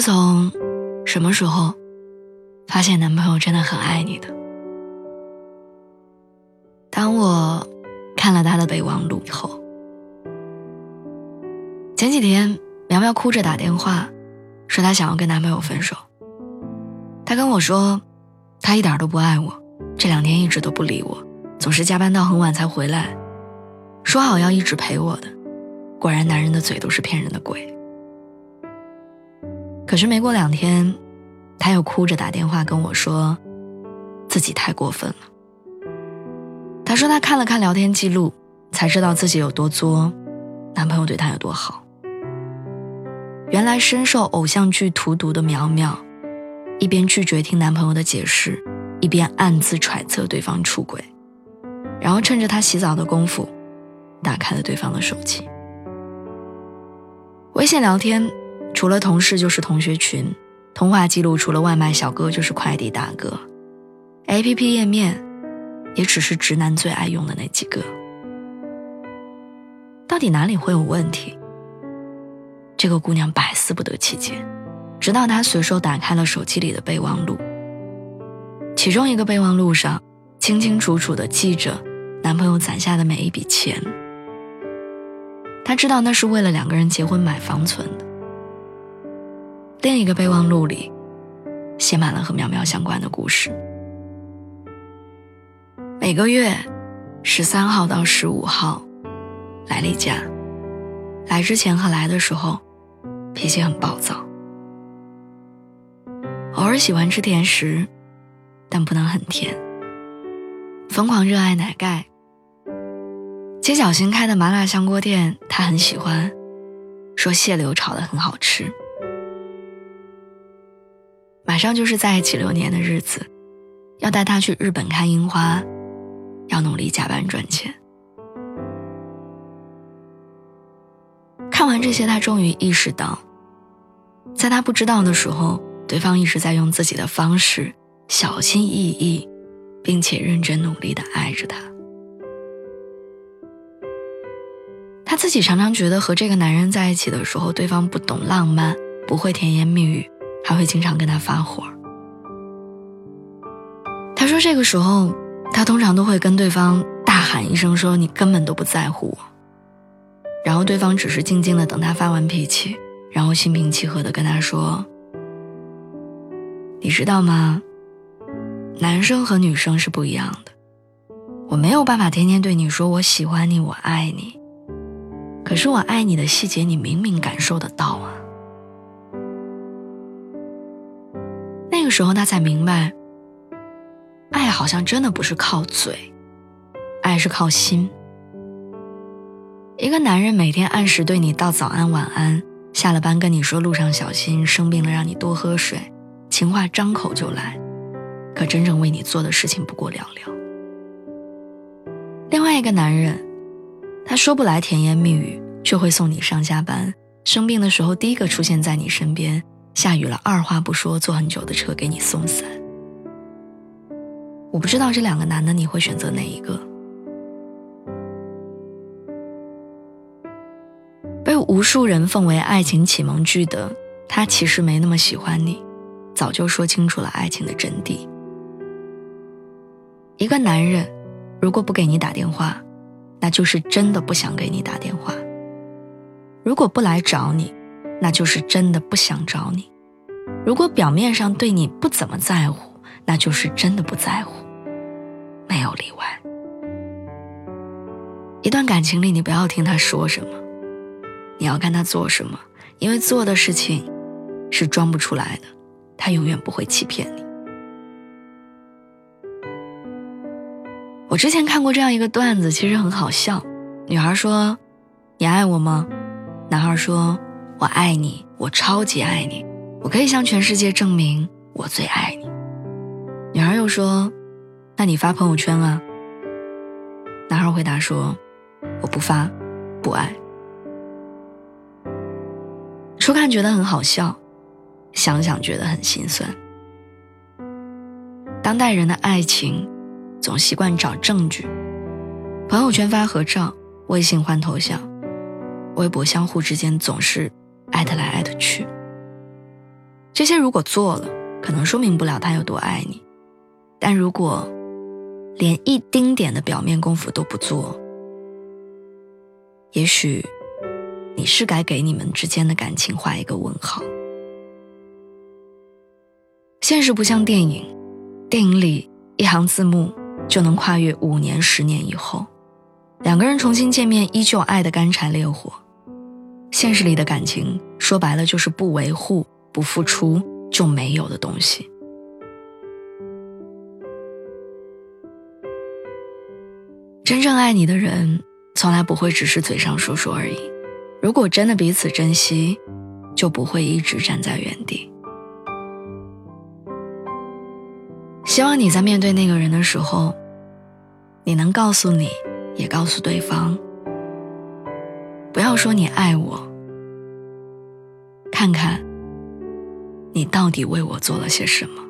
自从什么时候发现男朋友真的很爱你的？当我看了他的备忘录以后，前几天苗苗哭着打电话，说她想要跟男朋友分手。她跟我说，他一点都不爱我，这两天一直都不理我，总是加班到很晚才回来，说好要一直陪我的。果然，男人的嘴都是骗人的鬼。可是没过两天，他又哭着打电话跟我说，自己太过分了。他说他看了看聊天记录，才知道自己有多作，男朋友对他有多好。原来深受偶像剧荼毒的苗苗，一边拒绝听男朋友的解释，一边暗自揣测对方出轨，然后趁着他洗澡的功夫，打开了对方的手机，微信聊天。除了同事就是同学群，通话记录除了外卖小哥就是快递大哥，A P P 页面也只是直男最爱用的那几个。到底哪里会有问题？这个姑娘百思不得其解，直到她随手打开了手机里的备忘录，其中一个备忘录上清清楚楚地记着男朋友攒下的每一笔钱，她知道那是为了两个人结婚买房存。另一个备忘录里，写满了和苗苗相关的故事。每个月十三号到十五号来例假，来之前和来的时候脾气很暴躁，偶尔喜欢吃甜食，但不能很甜。疯狂热爱奶盖，街角新开的麻辣香锅店他很喜欢，说蟹柳炒的很好吃。上就是在一起六年的日子，要带他去日本看樱花，要努力加班赚钱。看完这些，他终于意识到，在他不知道的时候，对方一直在用自己的方式，小心翼翼，并且认真努力的爱着他。他自己常常觉得和这个男人在一起的时候，对方不懂浪漫，不会甜言蜜语。还会经常跟他发火。他说这个时候，他通常都会跟对方大喊一声说：“你根本都不在乎我。”然后对方只是静静的等他发完脾气，然后心平气和的跟他说：“你知道吗？男生和女生是不一样的。我没有办法天天对你说我喜欢你，我爱你。可是我爱你的细节，你明明感受得到啊。”个时候，他才明白，爱好像真的不是靠嘴，爱是靠心。一个男人每天按时对你道早安晚安，下了班跟你说路上小心，生病了让你多喝水，情话张口就来，可真正为你做的事情不过寥寥。另外一个男人，他说不来甜言蜜语，却会送你上下班，生病的时候第一个出现在你身边。下雨了，二话不说，坐很久的车给你送伞。我不知道这两个男的你会选择哪一个？被无数人奉为爱情启蒙剧的他，其实没那么喜欢你，早就说清楚了爱情的真谛。一个男人如果不给你打电话，那就是真的不想给你打电话；如果不来找你，那就是真的不想找你。如果表面上对你不怎么在乎，那就是真的不在乎，没有例外。一段感情里，你不要听他说什么，你要看他做什么，因为做的事情是装不出来的，他永远不会欺骗你。我之前看过这样一个段子，其实很好笑。女孩说：“你爱我吗？”男孩说：“我爱你，我超级爱你。”我可以向全世界证明我最爱你。”女孩又说：“那你发朋友圈啊？”男孩回答说：“我不发，不爱。”初看觉得很好笑，想想觉得很心酸。当代人的爱情，总习惯找证据，朋友圈发合照，微信换头像，微博相互之间总是艾特来艾特去。这些如果做了，可能说明不了他有多爱你，但如果连一丁点的表面功夫都不做，也许你是该给你们之间的感情画一个问号。现实不像电影。电影里一行字幕就能跨越五年、十年以后，两个人重新见面依旧爱得干柴烈火。现实里的感情说白了就是不维护、不付出就没有的东西。真正爱你的人，从来不会只是嘴上说说而已。如果真的彼此珍惜，就不会一直站在原地。希望你在面对那个人的时候，你能告诉你，也告诉对方，不要说你爱我，看看你到底为我做了些什么。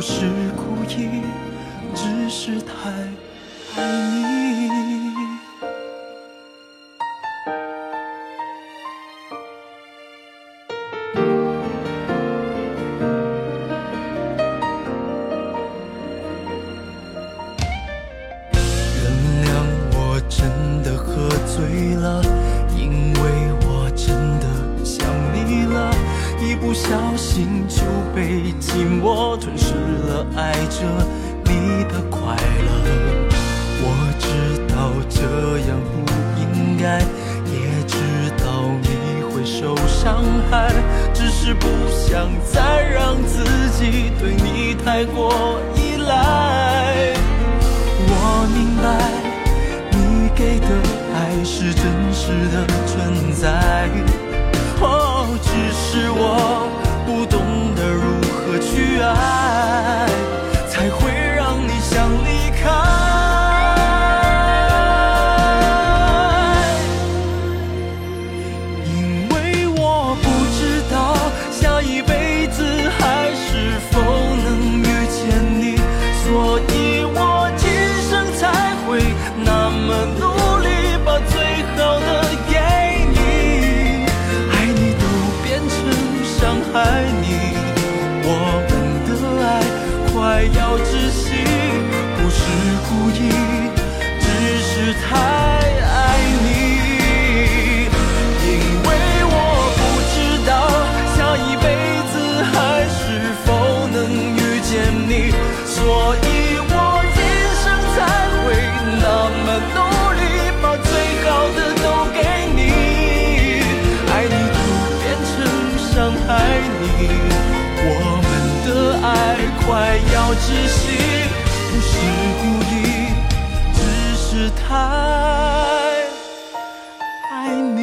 不是故意，只是太爱你。原谅我真的喝醉了，因为我真的想你了，一不小心就被寂寞吞，着你的快乐。我知道这样不应该，也知道你会受伤害，只是不想再让自己对你太过依赖。我明白你给的。爱是真实的存在，哦，只是我不懂得如何去爱，么努。力窒息不是故意，只是太爱你。